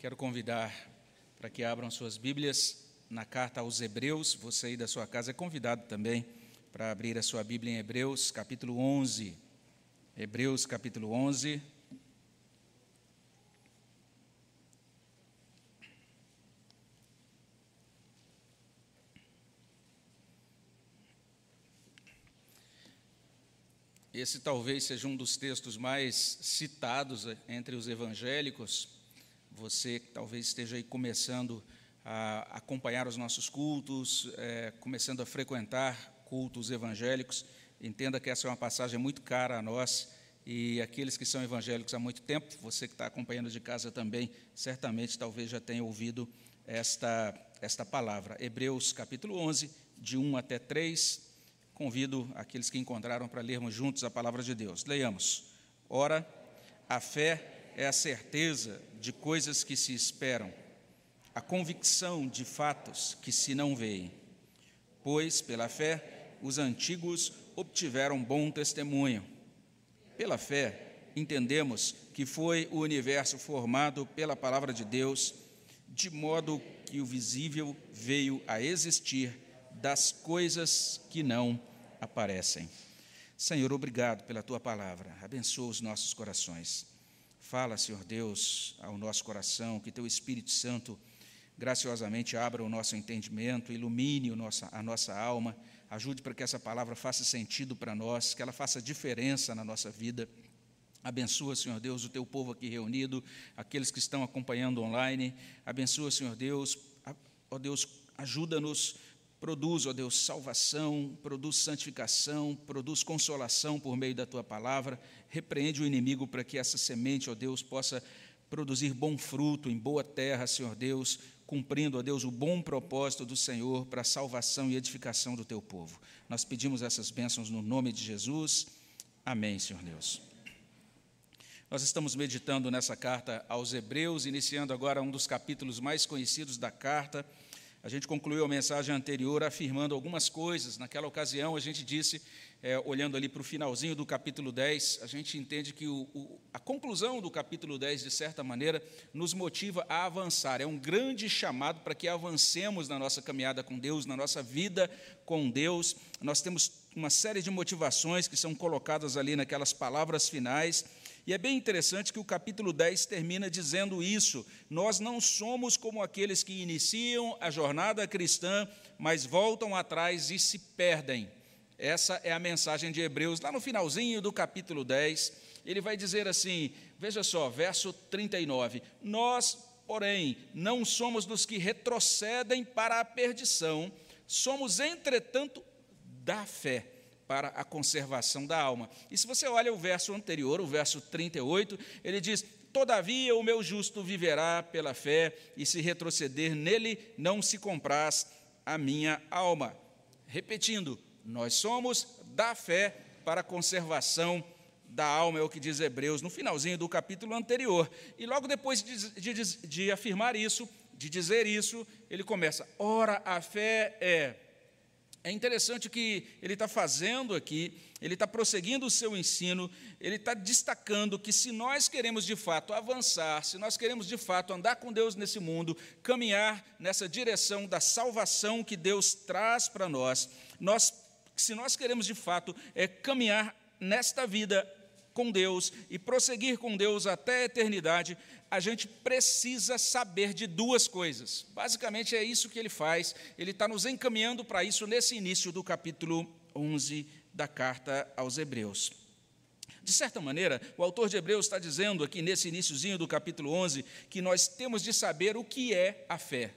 Quero convidar para que abram suas Bíblias na carta aos Hebreus. Você aí da sua casa é convidado também para abrir a sua Bíblia em Hebreus, capítulo 11. Hebreus, capítulo 11. Esse talvez seja um dos textos mais citados entre os evangélicos você que talvez esteja aí começando a acompanhar os nossos cultos, é, começando a frequentar cultos evangélicos, entenda que essa é uma passagem muito cara a nós e aqueles que são evangélicos há muito tempo, você que está acompanhando de casa também, certamente talvez já tenha ouvido esta, esta palavra. Hebreus capítulo 11, de 1 até 3. Convido aqueles que encontraram para lermos juntos a palavra de Deus. Leiamos. Ora, a fé é a certeza de coisas que se esperam, a convicção de fatos que se não veem. Pois, pela fé, os antigos obtiveram bom testemunho. Pela fé, entendemos que foi o universo formado pela palavra de Deus, de modo que o visível veio a existir das coisas que não aparecem. Senhor, obrigado pela tua palavra. Abençoa os nossos corações. Fala, Senhor Deus, ao nosso coração, que Teu Espírito Santo graciosamente abra o nosso entendimento, ilumine a nossa alma, ajude para que essa palavra faça sentido para nós, que ela faça diferença na nossa vida. Abençoa, Senhor Deus, o teu povo aqui reunido, aqueles que estão acompanhando online. Abençoa, Senhor Deus, ó Deus, ajuda-nos Produz, ó Deus, salvação, produz santificação, produz consolação por meio da tua palavra. Repreende o inimigo para que essa semente, ó Deus, possa produzir bom fruto em boa terra, Senhor Deus, cumprindo, ó Deus, o bom propósito do Senhor para a salvação e edificação do teu povo. Nós pedimos essas bênçãos no nome de Jesus. Amém, Senhor Deus. Nós estamos meditando nessa carta aos Hebreus, iniciando agora um dos capítulos mais conhecidos da carta a gente concluiu a mensagem anterior afirmando algumas coisas. Naquela ocasião, a gente disse, é, olhando ali para o finalzinho do capítulo 10, a gente entende que o, o, a conclusão do capítulo 10, de certa maneira, nos motiva a avançar. É um grande chamado para que avancemos na nossa caminhada com Deus, na nossa vida com Deus. Nós temos uma série de motivações que são colocadas ali naquelas palavras finais. E é bem interessante que o capítulo 10 termina dizendo isso. Nós não somos como aqueles que iniciam a jornada cristã, mas voltam atrás e se perdem. Essa é a mensagem de Hebreus. Lá no finalzinho do capítulo 10, ele vai dizer assim: veja só, verso 39. Nós, porém, não somos dos que retrocedem para a perdição, somos, entretanto, da fé para a conservação da alma. E se você olha o verso anterior, o verso 38, ele diz: Todavia o meu justo viverá pela fé, e se retroceder nele, não se compraz a minha alma. Repetindo, nós somos da fé para a conservação da alma, é o que diz Hebreus, no finalzinho do capítulo anterior. E logo depois de, de, de afirmar isso, de dizer isso, ele começa: ora, a fé é é interessante que ele está fazendo aqui, ele está prosseguindo o seu ensino, ele está destacando que se nós queremos de fato avançar, se nós queremos de fato andar com Deus nesse mundo, caminhar nessa direção da salvação que Deus traz para nós, nós, se nós queremos de fato é caminhar nesta vida com Deus e prosseguir com Deus até a eternidade, a gente precisa saber de duas coisas. Basicamente é isso que ele faz, ele está nos encaminhando para isso nesse início do capítulo 11 da carta aos Hebreus. De certa maneira, o autor de Hebreus está dizendo aqui nesse iníciozinho do capítulo 11 que nós temos de saber o que é a fé.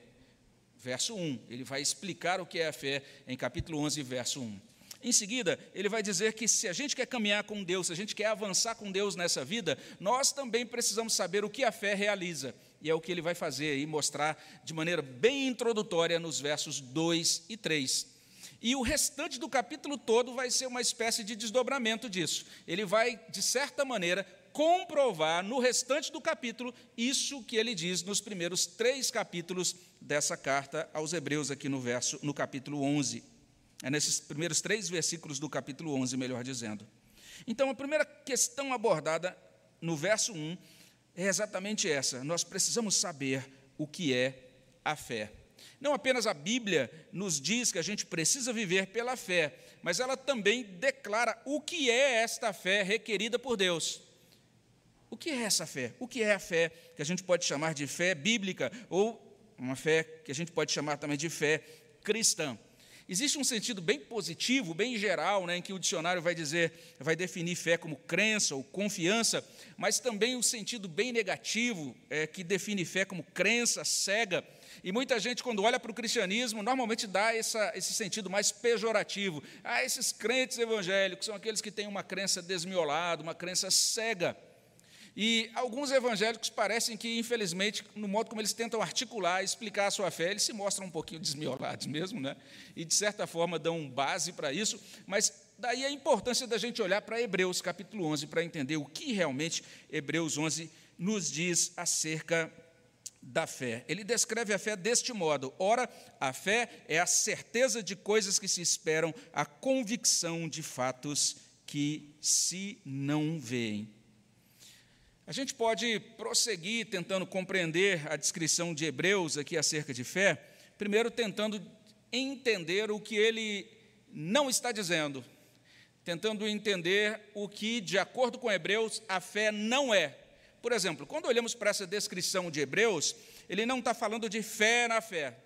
Verso 1, ele vai explicar o que é a fé em capítulo 11, verso 1. Em seguida, ele vai dizer que se a gente quer caminhar com Deus, se a gente quer avançar com Deus nessa vida, nós também precisamos saber o que a fé realiza. E é o que ele vai fazer e mostrar de maneira bem introdutória nos versos 2 e 3. E o restante do capítulo todo vai ser uma espécie de desdobramento disso. Ele vai, de certa maneira, comprovar no restante do capítulo isso que ele diz nos primeiros três capítulos dessa carta aos Hebreus, aqui no, verso, no capítulo 11. É nesses primeiros três versículos do capítulo 11, melhor dizendo. Então, a primeira questão abordada no verso 1 é exatamente essa. Nós precisamos saber o que é a fé. Não apenas a Bíblia nos diz que a gente precisa viver pela fé, mas ela também declara o que é esta fé requerida por Deus. O que é essa fé? O que é a fé que a gente pode chamar de fé bíblica ou uma fé que a gente pode chamar também de fé cristã? Existe um sentido bem positivo, bem geral, né, em que o dicionário vai dizer, vai definir fé como crença ou confiança, mas também um sentido bem negativo, é, que define fé como crença cega. E muita gente, quando olha para o cristianismo, normalmente dá essa, esse sentido mais pejorativo. Ah, esses crentes evangélicos são aqueles que têm uma crença desmiolada, uma crença cega. E alguns evangélicos parecem que, infelizmente, no modo como eles tentam articular, explicar a sua fé, eles se mostram um pouquinho desmiolados mesmo, né? E de certa forma dão base para isso, mas daí a importância da gente olhar para Hebreus capítulo 11 para entender o que realmente Hebreus 11 nos diz acerca da fé. Ele descreve a fé deste modo: ora, a fé é a certeza de coisas que se esperam, a convicção de fatos que se não veem. A gente pode prosseguir tentando compreender a descrição de Hebreus aqui acerca de fé, primeiro tentando entender o que ele não está dizendo, tentando entender o que, de acordo com Hebreus, a fé não é. Por exemplo, quando olhamos para essa descrição de Hebreus, ele não está falando de fé na fé,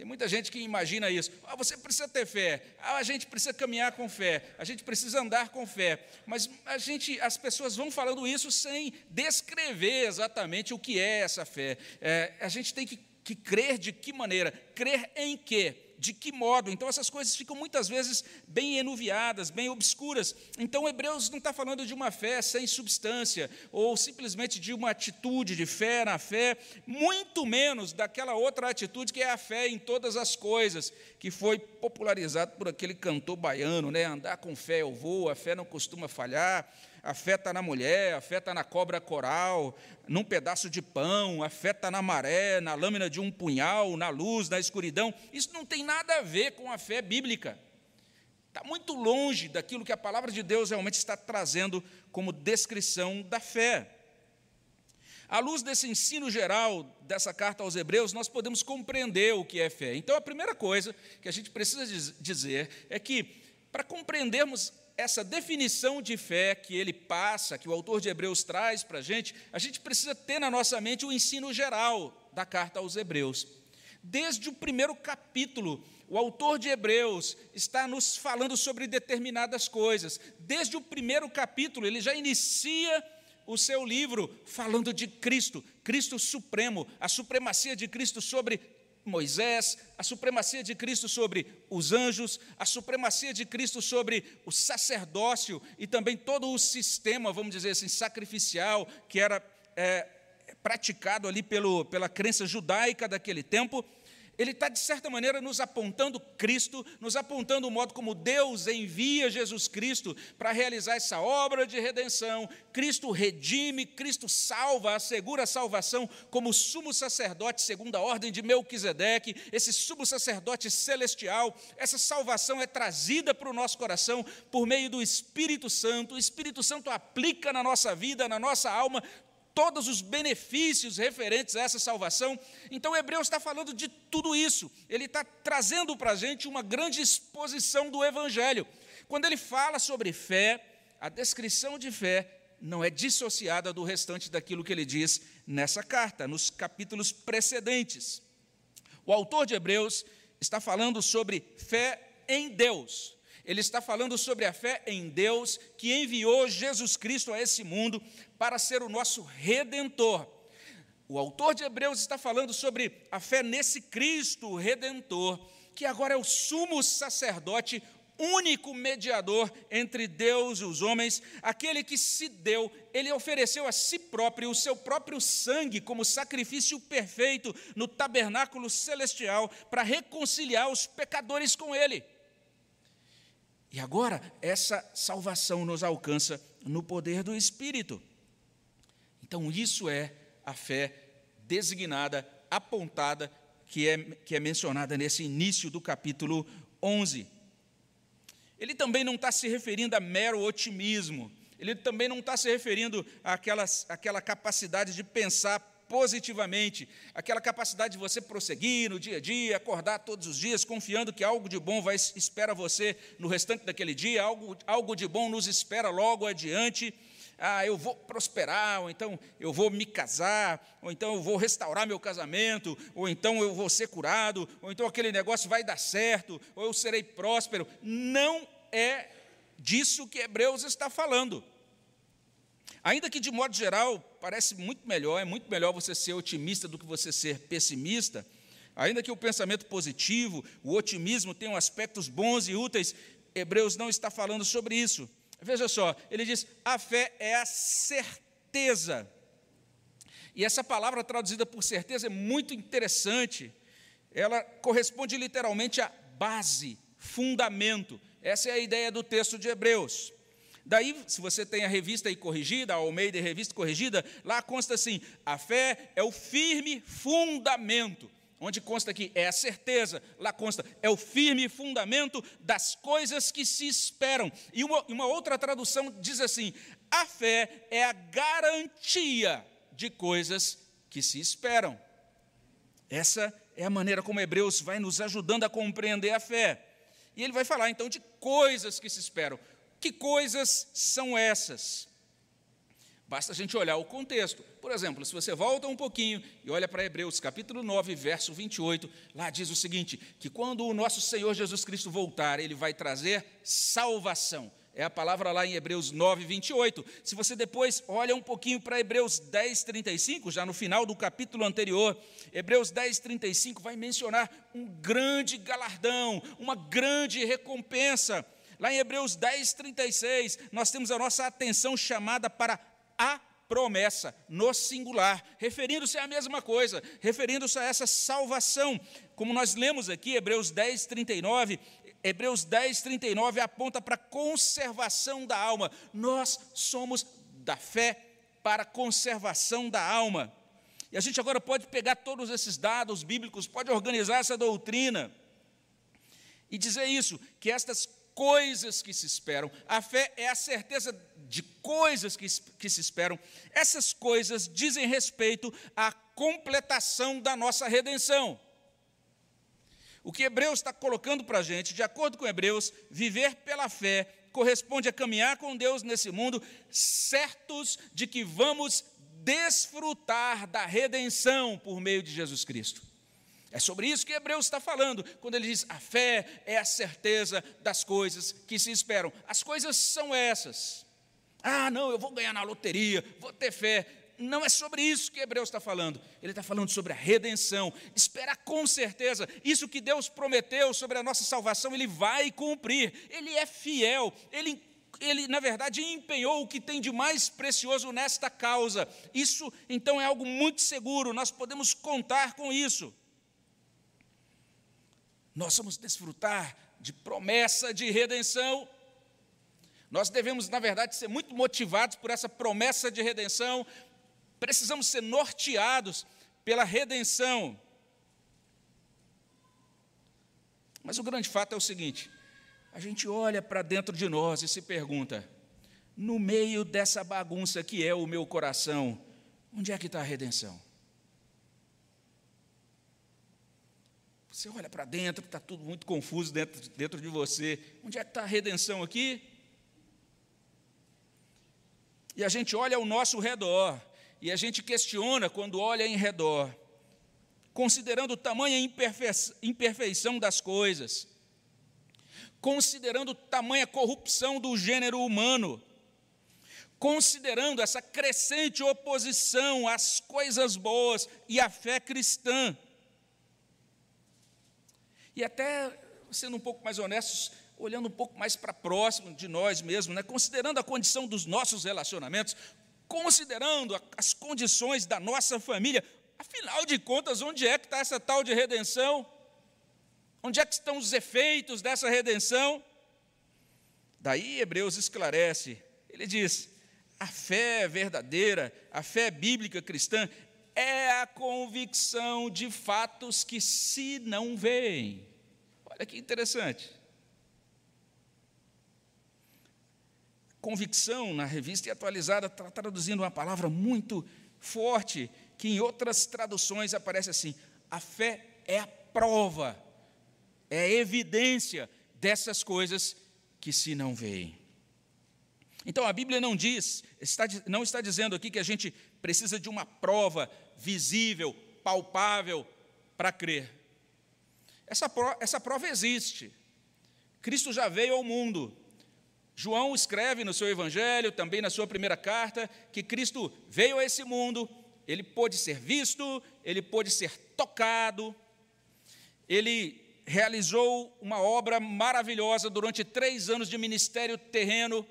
tem muita gente que imagina isso. Ah, você precisa ter fé. Ah, a gente precisa caminhar com fé. A gente precisa andar com fé. Mas a gente, as pessoas vão falando isso sem descrever exatamente o que é essa fé. É, a gente tem que, que crer de que maneira? Crer em quê? De que modo? Então, essas coisas ficam muitas vezes bem enuviadas, bem obscuras. Então, Hebreus não está falando de uma fé sem substância, ou simplesmente de uma atitude de fé na fé, muito menos daquela outra atitude que é a fé em todas as coisas, que foi popularizado por aquele cantor baiano, né? Andar com fé eu vou, a fé não costuma falhar a fé está na mulher, a fé está na cobra coral, num pedaço de pão, a fé está na maré, na lâmina de um punhal, na luz, na escuridão. Isso não tem nada a ver com a fé bíblica. Está muito longe daquilo que a palavra de Deus realmente está trazendo como descrição da fé. À luz desse ensino geral dessa carta aos Hebreus, nós podemos compreender o que é fé. Então, a primeira coisa que a gente precisa dizer é que, para compreendermos essa definição de fé que ele passa, que o autor de Hebreus traz para a gente, a gente precisa ter na nossa mente o ensino geral da carta aos Hebreus. Desde o primeiro capítulo, o autor de Hebreus está nos falando sobre determinadas coisas. Desde o primeiro capítulo, ele já inicia o seu livro falando de Cristo, Cristo supremo, a supremacia de Cristo sobre Moisés, a supremacia de Cristo sobre os anjos, a supremacia de Cristo sobre o sacerdócio e também todo o sistema, vamos dizer assim, sacrificial que era é, praticado ali pelo, pela crença judaica daquele tempo ele está, de certa maneira, nos apontando Cristo, nos apontando o modo como Deus envia Jesus Cristo para realizar essa obra de redenção. Cristo redime, Cristo salva, assegura a salvação como sumo sacerdote, segundo a ordem de Melquisedeque, esse sumo sacerdote celestial. Essa salvação é trazida para o nosso coração por meio do Espírito Santo. O Espírito Santo aplica na nossa vida, na nossa alma, todos os benefícios referentes a essa salvação. Então, Hebreus está falando de tudo isso, ele está trazendo para a gente uma grande exposição do Evangelho. Quando ele fala sobre fé, a descrição de fé não é dissociada do restante daquilo que ele diz nessa carta, nos capítulos precedentes. O autor de Hebreus está falando sobre fé em Deus. Ele está falando sobre a fé em Deus que enviou Jesus Cristo a esse mundo para ser o nosso redentor. O autor de Hebreus está falando sobre a fé nesse Cristo redentor, que agora é o sumo sacerdote, único mediador entre Deus e os homens, aquele que se deu, ele ofereceu a si próprio o seu próprio sangue como sacrifício perfeito no tabernáculo celestial para reconciliar os pecadores com ele. E agora essa salvação nos alcança no poder do Espírito. Então, isso é a fé designada, apontada, que é, que é mencionada nesse início do capítulo 11. Ele também não está se referindo a mero otimismo. Ele também não está se referindo àquela, àquela capacidade de pensar positivamente, aquela capacidade de você prosseguir no dia a dia, acordar todos os dias, confiando que algo de bom vai espera você no restante daquele dia, algo, algo de bom nos espera logo adiante. Ah, eu vou prosperar, ou então eu vou me casar, ou então eu vou restaurar meu casamento, ou então eu vou ser curado, ou então aquele negócio vai dar certo, ou eu serei próspero. Não é disso que Hebreus está falando. Ainda que de modo geral parece muito melhor, é muito melhor você ser otimista do que você ser pessimista. Ainda que o pensamento positivo, o otimismo tenham aspectos bons e úteis, Hebreus não está falando sobre isso. Veja só, ele diz: a fé é a certeza. E essa palavra traduzida por certeza é muito interessante. Ela corresponde literalmente a base, fundamento. Essa é a ideia do texto de Hebreus. Daí, se você tem a revista aí corrigida, a Almeida Revista Corrigida, lá consta assim: a fé é o firme fundamento. Onde consta aqui é a certeza, lá consta é o firme fundamento das coisas que se esperam. E uma, uma outra tradução diz assim: a fé é a garantia de coisas que se esperam. Essa é a maneira como Hebreus vai nos ajudando a compreender a fé. E ele vai falar então de coisas que se esperam. Que coisas são essas? Basta a gente olhar o contexto. Por exemplo, se você volta um pouquinho e olha para Hebreus capítulo 9, verso 28, lá diz o seguinte: que quando o nosso Senhor Jesus Cristo voltar, ele vai trazer salvação. É a palavra lá em Hebreus 9, 28. Se você depois olha um pouquinho para Hebreus 10, 35, já no final do capítulo anterior, Hebreus 10, 35 vai mencionar um grande galardão, uma grande recompensa Lá em Hebreus 10, 36, nós temos a nossa atenção chamada para a promessa, no singular, referindo-se à mesma coisa, referindo-se a essa salvação. Como nós lemos aqui, Hebreus 10, 39, Hebreus 10, 39 aponta para a conservação da alma. Nós somos da fé para a conservação da alma. E a gente agora pode pegar todos esses dados bíblicos, pode organizar essa doutrina e dizer isso, que estas coisas que se esperam. A fé é a certeza de coisas que, que se esperam. Essas coisas dizem respeito à completação da nossa redenção. O que Hebreus está colocando para a gente, de acordo com Hebreus, viver pela fé corresponde a caminhar com Deus nesse mundo, certos de que vamos desfrutar da redenção por meio de Jesus Cristo. É sobre isso que Hebreus está falando, quando ele diz: a fé é a certeza das coisas que se esperam. As coisas são essas. Ah, não, eu vou ganhar na loteria, vou ter fé. Não é sobre isso que Hebreus está falando. Ele está falando sobre a redenção. Espera com certeza. Isso que Deus prometeu sobre a nossa salvação, Ele vai cumprir. Ele é fiel. Ele, ele, na verdade, empenhou o que tem de mais precioso nesta causa. Isso, então, é algo muito seguro. Nós podemos contar com isso. Nós vamos desfrutar de promessa de redenção. Nós devemos, na verdade, ser muito motivados por essa promessa de redenção. Precisamos ser norteados pela redenção. Mas o grande fato é o seguinte: a gente olha para dentro de nós e se pergunta, no meio dessa bagunça que é o meu coração, onde é que está a redenção? Você olha para dentro, está tudo muito confuso dentro, dentro de você. Onde é que está a redenção aqui? E a gente olha ao nosso redor, e a gente questiona quando olha em redor, considerando tamanha imperfeição das coisas, considerando tamanha corrupção do gênero humano, considerando essa crescente oposição às coisas boas e à fé cristã. E até, sendo um pouco mais honestos, olhando um pouco mais para próximo de nós mesmos, né? considerando a condição dos nossos relacionamentos, considerando as condições da nossa família, afinal de contas, onde é que está essa tal de redenção? Onde é que estão os efeitos dessa redenção? Daí Hebreus esclarece, ele diz: a fé verdadeira, a fé bíblica cristã, é a convicção de fatos que se não veem. Olha que interessante. convicção, na revista e atualizada, está traduzindo uma palavra muito forte, que em outras traduções aparece assim: a fé é a prova, é a evidência dessas coisas que se não veem. Então a Bíblia não diz, está, não está dizendo aqui que a gente precisa de uma prova visível, palpável, para crer. Essa prova, essa prova existe. Cristo já veio ao mundo, João escreve no seu evangelho, também na sua primeira carta, que Cristo veio a esse mundo, ele pôde ser visto, ele pôde ser tocado, ele realizou uma obra maravilhosa durante três anos de ministério terreno,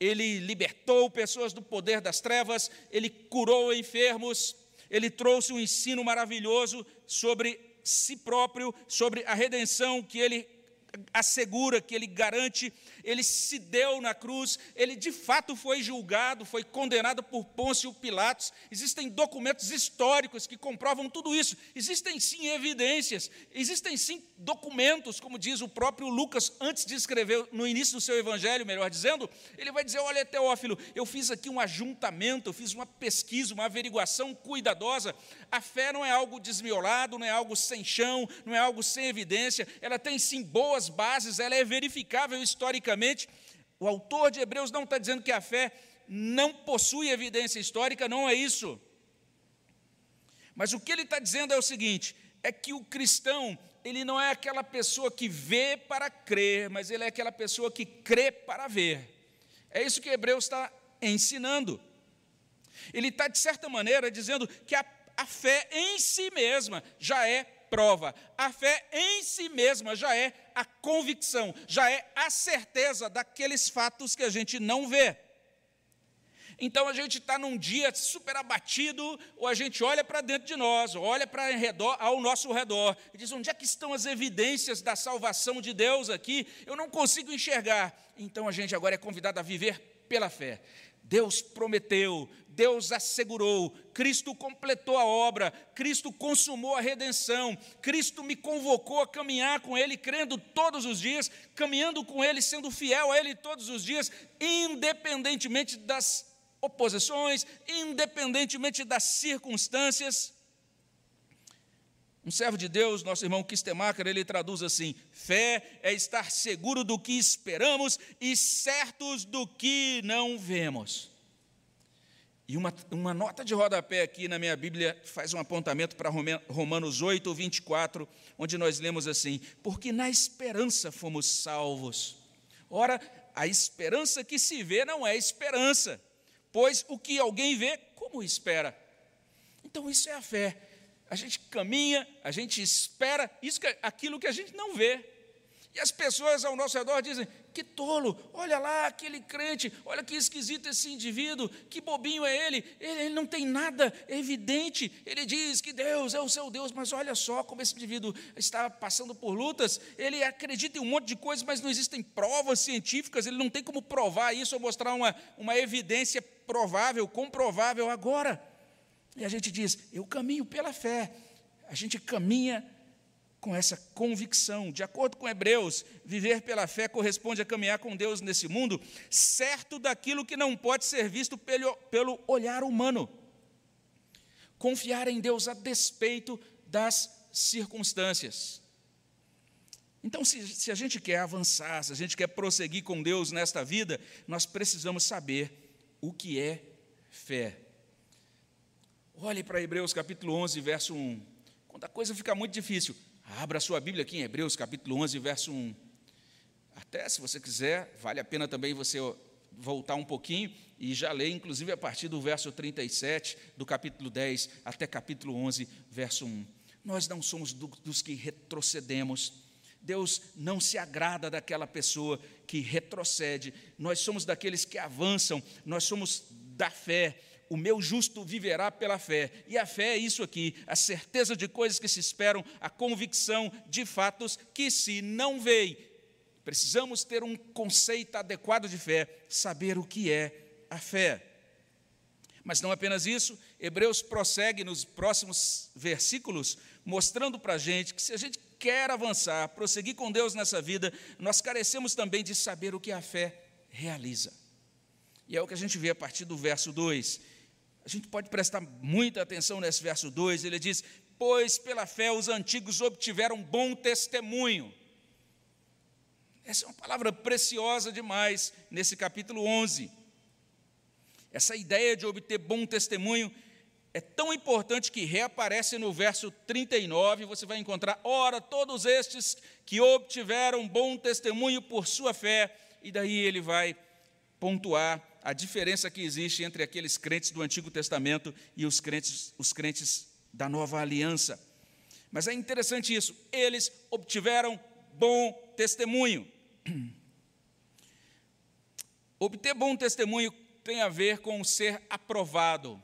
ele libertou pessoas do poder das trevas, ele curou enfermos, ele trouxe um ensino maravilhoso sobre si próprio, sobre a redenção que ele assegura, que ele garante, ele se deu na cruz, ele de fato foi julgado, foi condenado por Pôncio Pilatos. Existem documentos históricos que comprovam tudo isso. Existem sim evidências, existem sim documentos, como diz o próprio Lucas antes de escrever no início do seu evangelho, melhor dizendo, ele vai dizer: "Olha, Teófilo, eu fiz aqui um ajuntamento, eu fiz uma pesquisa, uma averiguação cuidadosa. A fé não é algo desmiolado, não é algo sem chão, não é algo sem evidência, ela tem sim boas bases, ela é verificável historicamente. O autor de Hebreus não está dizendo que a fé não possui evidência histórica, não é isso. Mas o que ele está dizendo é o seguinte: é que o cristão, ele não é aquela pessoa que vê para crer, mas ele é aquela pessoa que crê para ver. É isso que Hebreus está ensinando. Ele está, de certa maneira, dizendo que a, a fé em si mesma já é prova. A fé em si mesma já é a convicção, já é a certeza daqueles fatos que a gente não vê. Então a gente está num dia super abatido, ou a gente olha para dentro de nós, olha para redor, ao nosso redor, e diz: onde é que estão as evidências da salvação de Deus aqui? Eu não consigo enxergar. Então a gente agora é convidado a viver pela fé. Deus prometeu, Deus assegurou, Cristo completou a obra, Cristo consumou a redenção, Cristo me convocou a caminhar com Ele, crendo todos os dias, caminhando com Ele, sendo fiel a Ele todos os dias, independentemente das oposições, independentemente das circunstâncias. Um servo de Deus, nosso irmão Kistemacher, ele traduz assim: fé é estar seguro do que esperamos e certos do que não vemos. E uma, uma nota de rodapé aqui na minha Bíblia faz um apontamento para Romanos 8, 24, onde nós lemos assim: Porque na esperança fomos salvos. Ora, a esperança que se vê não é esperança, pois o que alguém vê, como espera? Então, isso é a fé. A gente caminha, a gente espera, isso que, aquilo que a gente não vê. E as pessoas ao nosso redor dizem: que tolo, olha lá aquele crente, olha que esquisito esse indivíduo, que bobinho é ele, ele, ele não tem nada evidente. Ele diz que Deus é o seu Deus, mas olha só como esse indivíduo está passando por lutas. Ele acredita em um monte de coisas, mas não existem provas científicas, ele não tem como provar isso ou mostrar uma, uma evidência provável, comprovável agora. E a gente diz: eu caminho pela fé. A gente caminha com essa convicção. De acordo com Hebreus, viver pela fé corresponde a caminhar com Deus nesse mundo, certo daquilo que não pode ser visto pelo, pelo olhar humano. Confiar em Deus a despeito das circunstâncias. Então, se, se a gente quer avançar, se a gente quer prosseguir com Deus nesta vida, nós precisamos saber o que é fé. Olhe para Hebreus capítulo 11, verso 1. Quando a coisa fica muito difícil, Abra sua Bíblia aqui em Hebreus, capítulo 11, verso 1. Até se você quiser, vale a pena também você voltar um pouquinho e já ler, inclusive a partir do verso 37 do capítulo 10 até capítulo 11, verso 1. Nós não somos do, dos que retrocedemos. Deus não se agrada daquela pessoa que retrocede. Nós somos daqueles que avançam. Nós somos da fé o meu justo viverá pela fé. E a fé é isso aqui, a certeza de coisas que se esperam, a convicção de fatos que se não veem. Precisamos ter um conceito adequado de fé, saber o que é a fé. Mas não apenas isso, Hebreus prossegue nos próximos versículos, mostrando para a gente que se a gente quer avançar, prosseguir com Deus nessa vida, nós carecemos também de saber o que a fé realiza. E é o que a gente vê a partir do verso 2. A gente pode prestar muita atenção nesse verso 2. Ele diz: Pois pela fé os antigos obtiveram bom testemunho. Essa é uma palavra preciosa demais nesse capítulo 11. Essa ideia de obter bom testemunho é tão importante que reaparece no verso 39, você vai encontrar, ora, todos estes que obtiveram bom testemunho por sua fé, e daí ele vai pontuar a diferença que existe entre aqueles crentes do Antigo Testamento e os crentes, os crentes da Nova Aliança. Mas é interessante isso, eles obtiveram bom testemunho. Obter bom testemunho tem a ver com ser aprovado.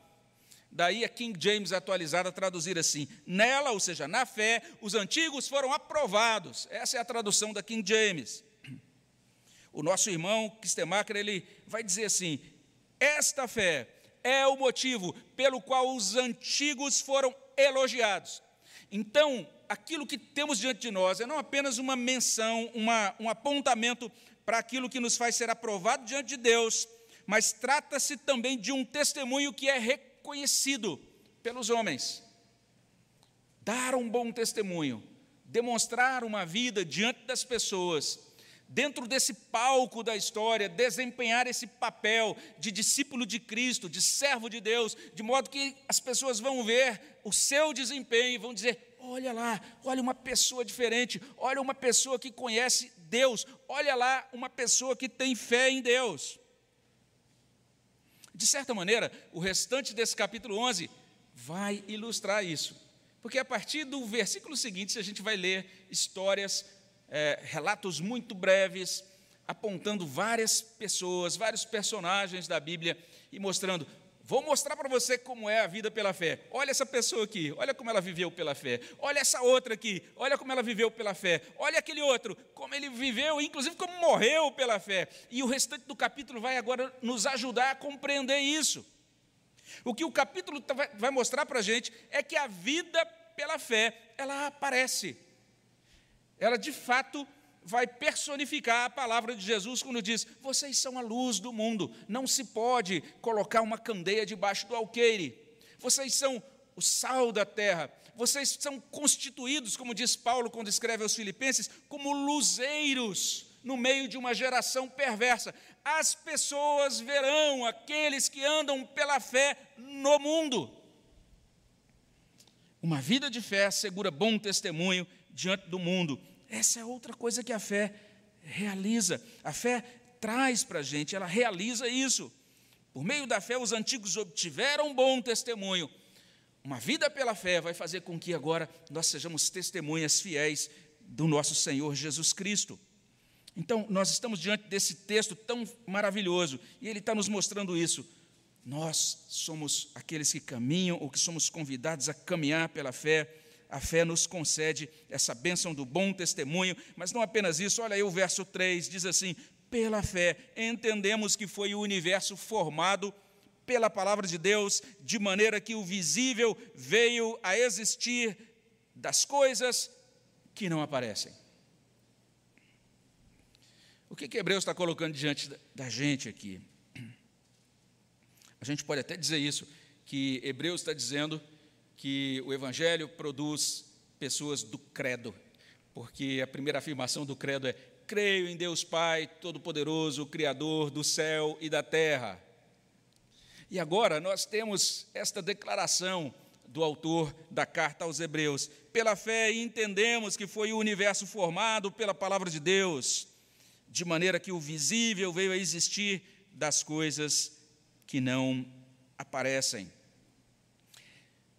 Daí a King James atualizada traduzir assim: nela, ou seja, na fé, os antigos foram aprovados. Essa é a tradução da King James. O nosso irmão Kistemacher, ele vai dizer assim: esta fé é o motivo pelo qual os antigos foram elogiados. Então, aquilo que temos diante de nós é não apenas uma menção, uma, um apontamento para aquilo que nos faz ser aprovado diante de Deus, mas trata-se também de um testemunho que é reconhecido pelos homens. Dar um bom testemunho, demonstrar uma vida diante das pessoas, dentro desse palco da história, desempenhar esse papel de discípulo de Cristo, de servo de Deus, de modo que as pessoas vão ver o seu desempenho e vão dizer: olha lá, olha uma pessoa diferente, olha uma pessoa que conhece Deus, olha lá uma pessoa que tem fé em Deus. De certa maneira, o restante desse capítulo 11 vai ilustrar isso. Porque a partir do versículo seguinte, a gente vai ler histórias, é, relatos muito breves, apontando várias pessoas, vários personagens da Bíblia e mostrando Vou mostrar para você como é a vida pela fé. Olha essa pessoa aqui, olha como ela viveu pela fé. Olha essa outra aqui, olha como ela viveu pela fé. Olha aquele outro, como ele viveu, inclusive como morreu pela fé. E o restante do capítulo vai agora nos ajudar a compreender isso. O que o capítulo tá, vai mostrar para a gente é que a vida pela fé, ela aparece. Ela de fato vai personificar a palavra de Jesus quando diz: Vocês são a luz do mundo, não se pode colocar uma candeia debaixo do alqueire. Vocês são o sal da terra. Vocês são constituídos, como diz Paulo quando escreve aos Filipenses, como luzeiros no meio de uma geração perversa. As pessoas verão aqueles que andam pela fé no mundo. Uma vida de fé segura bom testemunho diante do mundo essa é outra coisa que a fé realiza. A fé traz para a gente, ela realiza isso. Por meio da fé, os antigos obtiveram bom testemunho. Uma vida pela fé vai fazer com que agora nós sejamos testemunhas fiéis do nosso Senhor Jesus Cristo. Então, nós estamos diante desse texto tão maravilhoso e ele está nos mostrando isso. Nós somos aqueles que caminham ou que somos convidados a caminhar pela fé a fé nos concede essa bênção do bom testemunho, mas não apenas isso, olha aí o verso 3, diz assim: pela fé entendemos que foi o universo formado pela palavra de Deus, de maneira que o visível veio a existir das coisas que não aparecem. O que, que Hebreus está colocando diante da gente aqui? A gente pode até dizer isso, que Hebreus está dizendo que o Evangelho produz pessoas do credo, porque a primeira afirmação do credo é: creio em Deus Pai Todo-Poderoso, Criador do céu e da terra. E agora nós temos esta declaração do autor da carta aos Hebreus: pela fé entendemos que foi o universo formado pela palavra de Deus, de maneira que o visível veio a existir das coisas que não aparecem.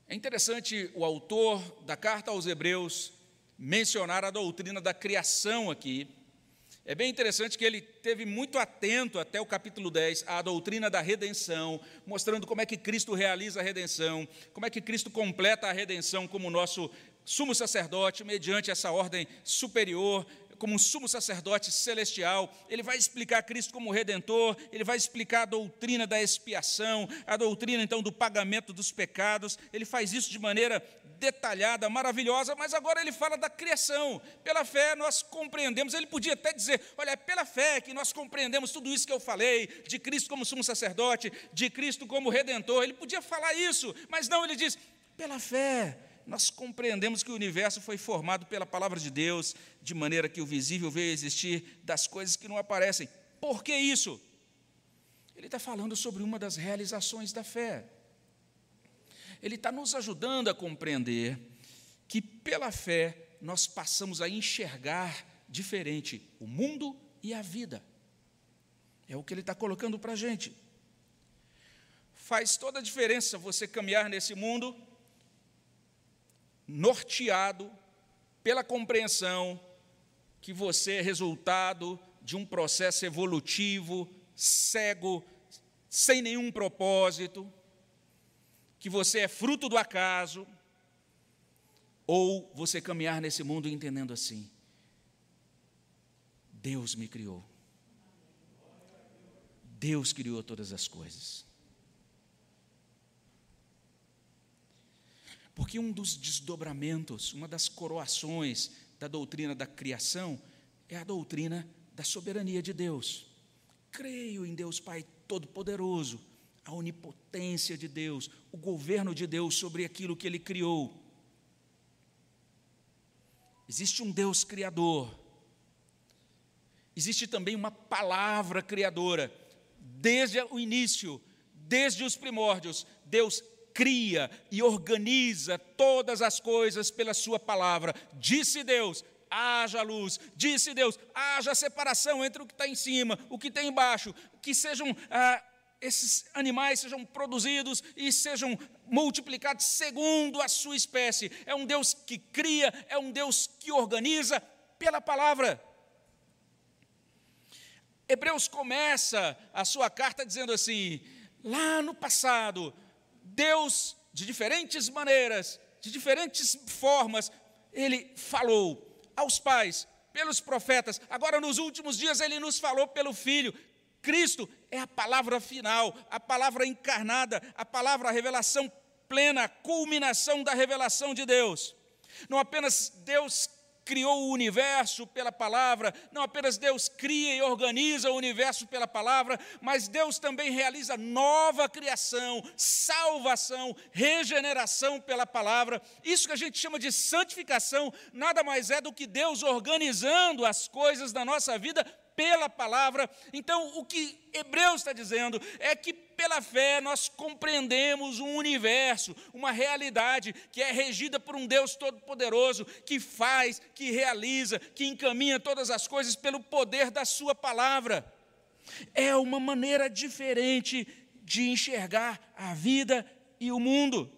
É interessante o autor da carta aos Hebreus mencionar a doutrina da criação aqui. É bem interessante que ele teve muito atento até o capítulo 10 à doutrina da redenção, mostrando como é que Cristo realiza a redenção, como é que Cristo completa a redenção como nosso sumo sacerdote, mediante essa ordem superior, como um sumo sacerdote celestial, ele vai explicar Cristo como redentor, ele vai explicar a doutrina da expiação, a doutrina então do pagamento dos pecados, ele faz isso de maneira detalhada, maravilhosa, mas agora ele fala da criação. Pela fé nós compreendemos, ele podia até dizer: olha, é pela fé que nós compreendemos tudo isso que eu falei, de Cristo como sumo sacerdote, de Cristo como redentor. Ele podia falar isso, mas não, ele diz: pela fé nós compreendemos que o universo foi formado pela palavra de Deus, de maneira que o visível veio existir das coisas que não aparecem. Por que isso? Ele está falando sobre uma das realizações da fé. Ele está nos ajudando a compreender que, pela fé, nós passamos a enxergar diferente o mundo e a vida. É o que ele está colocando para a gente. Faz toda a diferença você caminhar nesse mundo norteado pela compreensão que você é resultado de um processo evolutivo, cego, sem nenhum propósito, que você é fruto do acaso, ou você caminhar nesse mundo entendendo assim: Deus me criou. Deus criou todas as coisas. Porque um dos desdobramentos, uma das coroações da doutrina da criação é a doutrina da soberania de Deus. Creio em Deus Pai Todo-Poderoso, a onipotência de Deus, o governo de Deus sobre aquilo que Ele criou. Existe um Deus criador, existe também uma palavra criadora. Desde o início, desde os primórdios, Deus cria e organiza todas as coisas pela Sua palavra. Disse Deus: haja luz. Disse Deus: haja separação entre o que está em cima, o que tem embaixo, que sejam. Ah, esses animais sejam produzidos e sejam multiplicados segundo a sua espécie. É um Deus que cria, é um Deus que organiza pela palavra. Hebreus começa a sua carta dizendo assim: lá no passado, Deus, de diferentes maneiras, de diferentes formas, ele falou aos pais, pelos profetas, agora nos últimos dias ele nos falou pelo Filho. Cristo é a palavra final, a palavra encarnada, a palavra a revelação plena, a culminação da revelação de Deus. Não apenas Deus criou o universo pela palavra, não apenas Deus cria e organiza o universo pela palavra, mas Deus também realiza nova criação, salvação, regeneração pela palavra. Isso que a gente chama de santificação nada mais é do que Deus organizando as coisas da nossa vida pela palavra. Então, o que Hebreus está dizendo é que pela fé nós compreendemos um universo, uma realidade que é regida por um Deus todo-poderoso, que faz, que realiza, que encaminha todas as coisas pelo poder da Sua palavra. É uma maneira diferente de enxergar a vida e o mundo.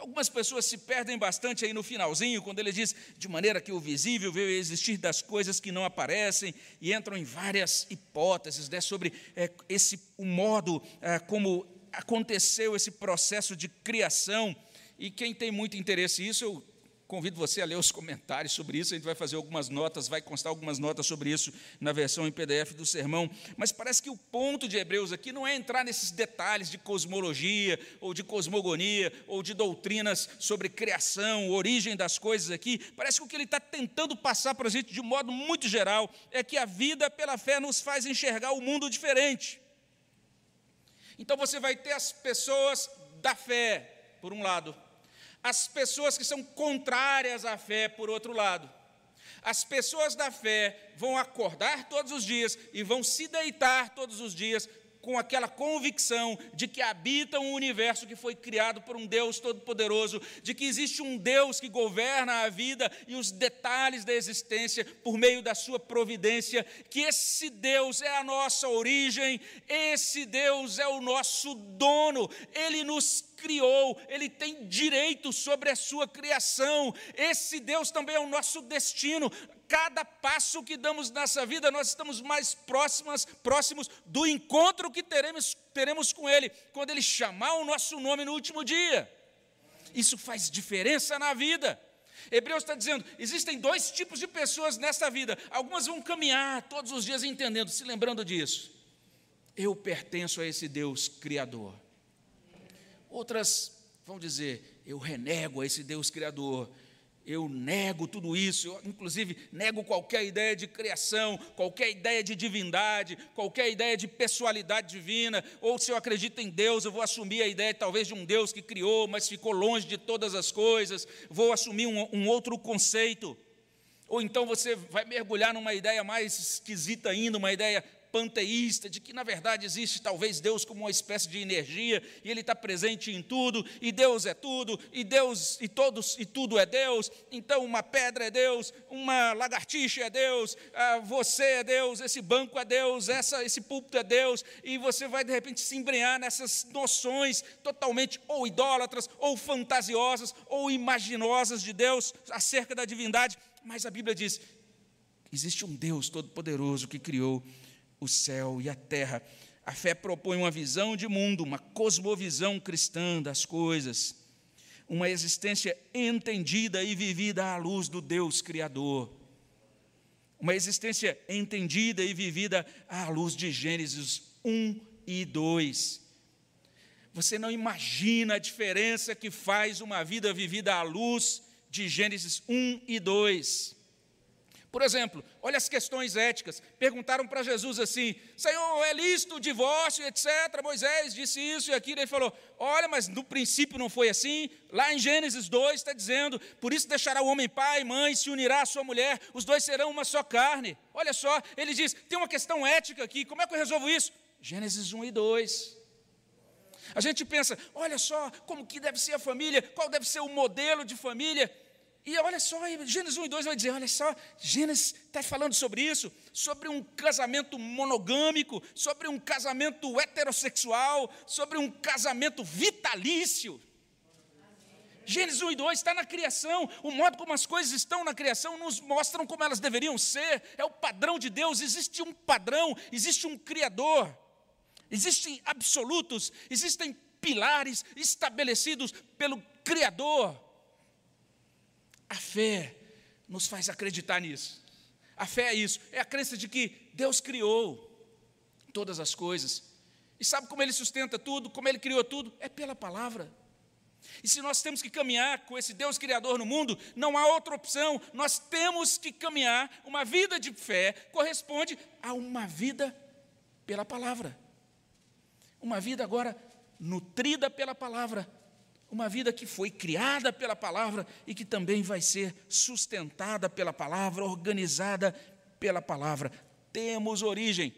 Algumas pessoas se perdem bastante aí no finalzinho, quando ele diz de maneira que o visível veio existir das coisas que não aparecem, e entram em várias hipóteses né, sobre é, esse, o modo é, como aconteceu esse processo de criação. E quem tem muito interesse nisso, eu Convido você a ler os comentários sobre isso. A gente vai fazer algumas notas, vai constar algumas notas sobre isso na versão em PDF do sermão. Mas parece que o ponto de Hebreus aqui não é entrar nesses detalhes de cosmologia, ou de cosmogonia, ou de doutrinas sobre criação, origem das coisas aqui. Parece que o que ele está tentando passar para a gente de modo muito geral é que a vida pela fé nos faz enxergar o mundo diferente. Então você vai ter as pessoas da fé, por um lado, as pessoas que são contrárias à fé, por outro lado. As pessoas da fé vão acordar todos os dias e vão se deitar todos os dias com aquela convicção de que habitam um universo que foi criado por um Deus todo-poderoso, de que existe um Deus que governa a vida e os detalhes da existência por meio da sua providência, que esse Deus é a nossa origem, esse Deus é o nosso dono, ele nos criou, ele tem direito sobre a sua criação. Esse Deus também é o nosso destino cada passo que damos nessa vida, nós estamos mais próximos, próximos do encontro que teremos, teremos com Ele, quando Ele chamar o nosso nome no último dia. Isso faz diferença na vida. Hebreus está dizendo: existem dois tipos de pessoas nessa vida. Algumas vão caminhar todos os dias entendendo, se lembrando disso. Eu pertenço a esse Deus Criador. Outras vão dizer: eu renego a esse Deus Criador. Eu nego tudo isso, eu, inclusive nego qualquer ideia de criação, qualquer ideia de divindade, qualquer ideia de pessoalidade divina, ou se eu acredito em Deus, eu vou assumir a ideia talvez de um Deus que criou, mas ficou longe de todas as coisas, vou assumir um, um outro conceito. Ou então você vai mergulhar numa ideia mais esquisita ainda, uma ideia panteísta, de que na verdade existe talvez Deus como uma espécie de energia e Ele está presente em tudo, e Deus é tudo, e Deus e todos e tudo é Deus. Então uma pedra é Deus, uma lagartixa é Deus, ah, você é Deus, esse banco é Deus, essa, esse púlpito é Deus, e você vai de repente se embrenhar nessas noções totalmente ou idólatras, ou fantasiosas, ou imaginosas de Deus acerca da divindade. Mas a Bíblia diz: existe um Deus todo-poderoso que criou o céu e a terra. A fé propõe uma visão de mundo, uma cosmovisão cristã das coisas, uma existência entendida e vivida à luz do Deus Criador. Uma existência entendida e vivida à luz de Gênesis 1 e 2. Você não imagina a diferença que faz uma vida vivida à luz de Gênesis 1 e 2. Por exemplo, olha as questões éticas. Perguntaram para Jesus assim: Senhor, é lícito o divórcio, etc. Moisés disse isso e aquilo. Ele falou: Olha, mas no princípio não foi assim. Lá em Gênesis 2 está dizendo: Por isso deixará o homem pai e mãe, se unirá à sua mulher, os dois serão uma só carne. Olha só, ele diz: Tem uma questão ética aqui, como é que eu resolvo isso? Gênesis 1 e 2. A gente pensa: Olha só, como que deve ser a família, qual deve ser o modelo de família. E olha só, Gênesis 1 e 2 vai dizer: olha só, Gênesis está falando sobre isso, sobre um casamento monogâmico, sobre um casamento heterossexual, sobre um casamento vitalício. Gênesis 1 e 2 está na criação, o modo como as coisas estão na criação nos mostram como elas deveriam ser, é o padrão de Deus, existe um padrão, existe um Criador, existem absolutos, existem pilares estabelecidos pelo Criador. A fé nos faz acreditar nisso. A fé é isso, é a crença de que Deus criou todas as coisas. E sabe como Ele sustenta tudo, como Ele criou tudo? É pela palavra. E se nós temos que caminhar com esse Deus Criador no mundo, não há outra opção. Nós temos que caminhar. Uma vida de fé corresponde a uma vida pela palavra. Uma vida agora nutrida pela palavra, uma vida que foi criada pela palavra e que também vai ser sustentada pela palavra, organizada pela palavra. Temos origem,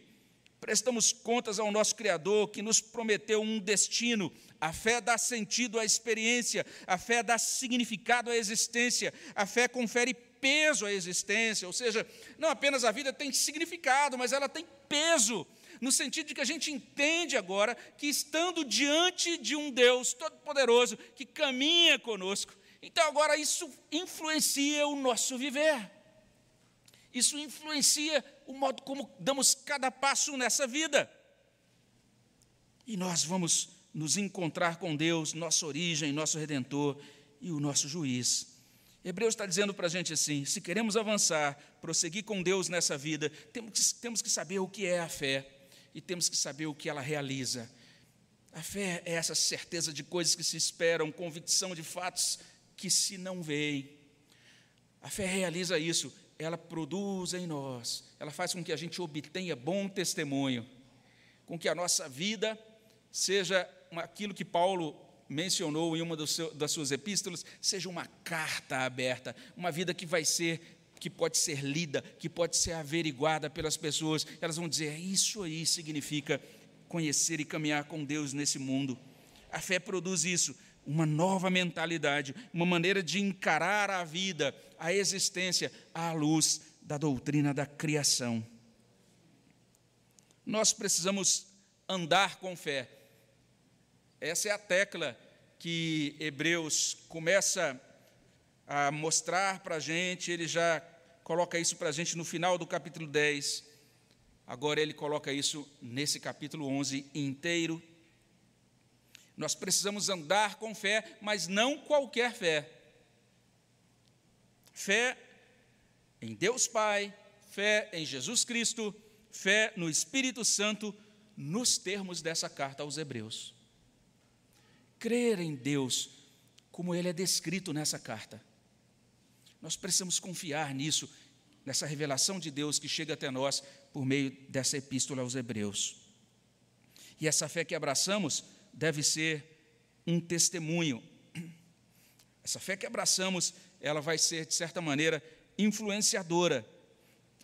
prestamos contas ao nosso Criador que nos prometeu um destino. A fé dá sentido à experiência, a fé dá significado à existência, a fé confere peso à existência, ou seja, não apenas a vida tem significado, mas ela tem peso no sentido de que a gente entende agora que estando diante de um Deus todo-poderoso que caminha conosco, então agora isso influencia o nosso viver. Isso influencia o modo como damos cada passo nessa vida. E nós vamos nos encontrar com Deus, nossa origem, nosso redentor e o nosso juiz. Hebreus está dizendo para a gente assim: se queremos avançar, prosseguir com Deus nessa vida, temos, temos que saber o que é a fé e temos que saber o que ela realiza. A fé é essa certeza de coisas que se esperam, convicção de fatos que se não veem. A fé realiza isso, ela produz em nós, ela faz com que a gente obtenha bom testemunho, com que a nossa vida seja aquilo que Paulo mencionou em uma das suas epístolas, seja uma carta aberta, uma vida que vai ser que pode ser lida, que pode ser averiguada pelas pessoas. Elas vão dizer: isso aí significa conhecer e caminhar com Deus nesse mundo. A fé produz isso, uma nova mentalidade, uma maneira de encarar a vida, a existência, à luz da doutrina da criação. Nós precisamos andar com fé. Essa é a tecla que Hebreus começa a mostrar para a gente, ele já coloca isso para a gente no final do capítulo 10. Agora ele coloca isso nesse capítulo 11 inteiro. Nós precisamos andar com fé, mas não qualquer fé. Fé em Deus Pai, fé em Jesus Cristo, fé no Espírito Santo, nos termos dessa carta aos Hebreus. Crer em Deus como ele é descrito nessa carta. Nós precisamos confiar nisso, nessa revelação de Deus que chega até nós por meio dessa epístola aos Hebreus. E essa fé que abraçamos deve ser um testemunho. Essa fé que abraçamos, ela vai ser, de certa maneira, influenciadora.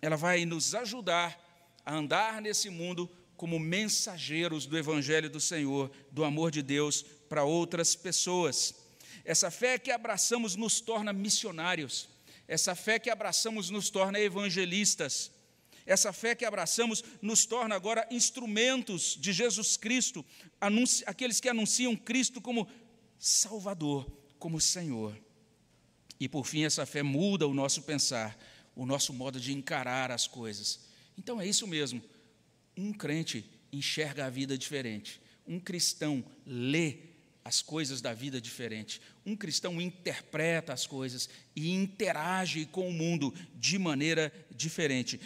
Ela vai nos ajudar a andar nesse mundo como mensageiros do Evangelho do Senhor, do amor de Deus para outras pessoas. Essa fé que abraçamos nos torna missionários. Essa fé que abraçamos nos torna evangelistas. Essa fé que abraçamos nos torna agora instrumentos de Jesus Cristo, aqueles que anunciam Cristo como Salvador, como Senhor. E por fim, essa fé muda o nosso pensar, o nosso modo de encarar as coisas. Então é isso mesmo. Um crente enxerga a vida diferente. Um cristão lê as coisas da vida diferente. Um cristão interpreta as coisas e interage com o mundo de maneira diferente.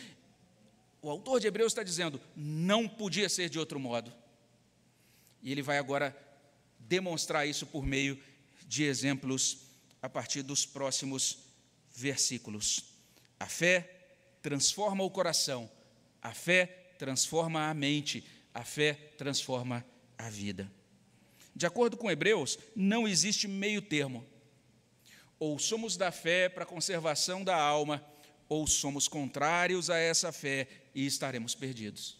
O autor de Hebreus está dizendo: não podia ser de outro modo. E ele vai agora demonstrar isso por meio de exemplos a partir dos próximos versículos. A fé transforma o coração, a fé transforma a mente, a fé transforma a vida. De acordo com Hebreus, não existe meio termo. Ou somos da fé para a conservação da alma, ou somos contrários a essa fé e estaremos perdidos.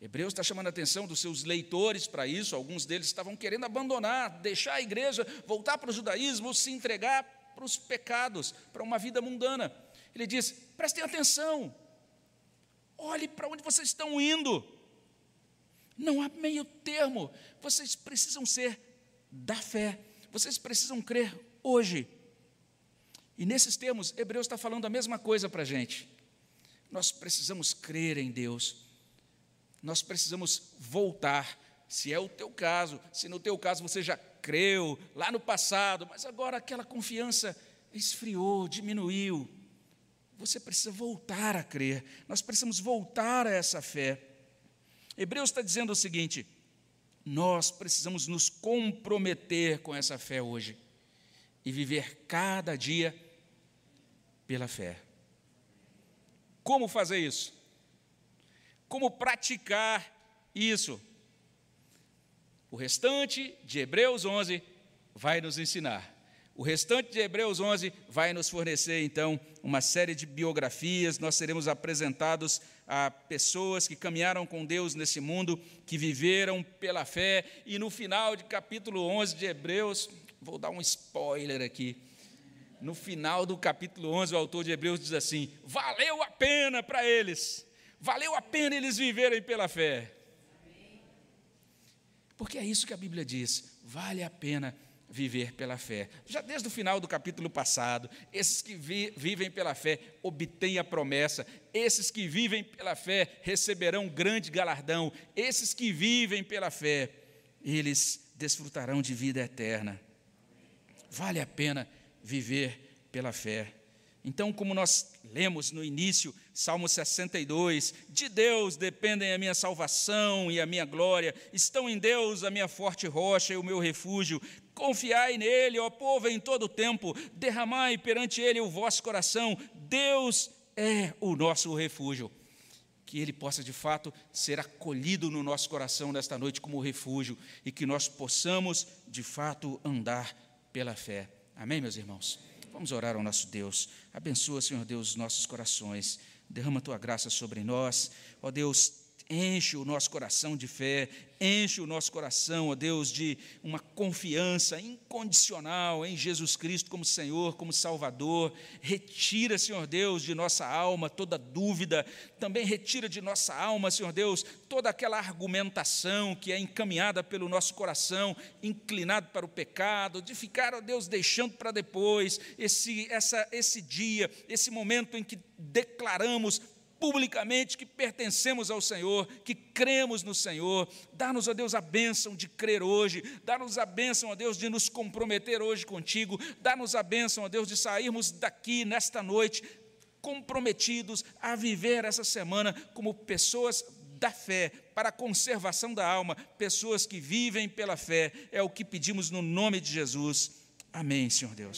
Hebreus está chamando a atenção dos seus leitores para isso, alguns deles estavam querendo abandonar, deixar a igreja, voltar para o judaísmo, se entregar para os pecados, para uma vida mundana. Ele diz: prestem atenção, Olhe para onde vocês estão indo. Não há meio termo. Vocês precisam ser da fé. Vocês precisam crer hoje. E nesses termos, Hebreus está falando a mesma coisa para a gente. Nós precisamos crer em Deus. Nós precisamos voltar. Se é o teu caso, se no teu caso você já creu lá no passado, mas agora aquela confiança esfriou, diminuiu. Você precisa voltar a crer, nós precisamos voltar a essa fé. Hebreus está dizendo o seguinte: nós precisamos nos comprometer com essa fé hoje e viver cada dia pela fé. Como fazer isso? Como praticar isso? O restante de Hebreus 11 vai nos ensinar. O restante de Hebreus 11 vai nos fornecer, então, uma série de biografias. Nós seremos apresentados a pessoas que caminharam com Deus nesse mundo, que viveram pela fé. E no final de capítulo 11 de Hebreus, vou dar um spoiler aqui. No final do capítulo 11, o autor de Hebreus diz assim: valeu a pena para eles, valeu a pena eles viverem pela fé. Porque é isso que a Bíblia diz: vale a pena viver pela fé. Já desde o final do capítulo passado, esses que vi, vivem pela fé obtêm a promessa, esses que vivem pela fé receberão grande galardão, esses que vivem pela fé, eles desfrutarão de vida eterna. Vale a pena viver pela fé. Então, como nós lemos no início, Salmo 62, de Deus dependem a minha salvação e a minha glória, estão em Deus a minha forte rocha e o meu refúgio. Confiai nele, ó povo, em todo o tempo, derramai perante ele o vosso coração. Deus é o nosso refúgio. Que ele possa de fato ser acolhido no nosso coração nesta noite como refúgio e que nós possamos de fato andar pela fé. Amém, meus irmãos? Vamos orar ao nosso Deus. Abençoa, Senhor Deus, os nossos corações. Derrama a tua graça sobre nós. Ó Deus, enche o nosso coração de fé, enche o nosso coração, ó Deus, de uma confiança incondicional em Jesus Cristo como Senhor, como Salvador. Retira, Senhor Deus, de nossa alma toda dúvida, também retira de nossa alma, Senhor Deus, toda aquela argumentação que é encaminhada pelo nosso coração, inclinado para o pecado, de ficar, ó Deus, deixando para depois esse, essa, esse dia, esse momento em que declaramos publicamente que pertencemos ao Senhor, que cremos no Senhor. Dá-nos, ó Deus, a bênção de crer hoje. Dá-nos a bênção, ó Deus, de nos comprometer hoje contigo. Dá-nos a bênção, ó Deus, de sairmos daqui nesta noite comprometidos a viver essa semana como pessoas da fé, para a conservação da alma, pessoas que vivem pela fé. É o que pedimos no nome de Jesus. Amém, Senhor Deus.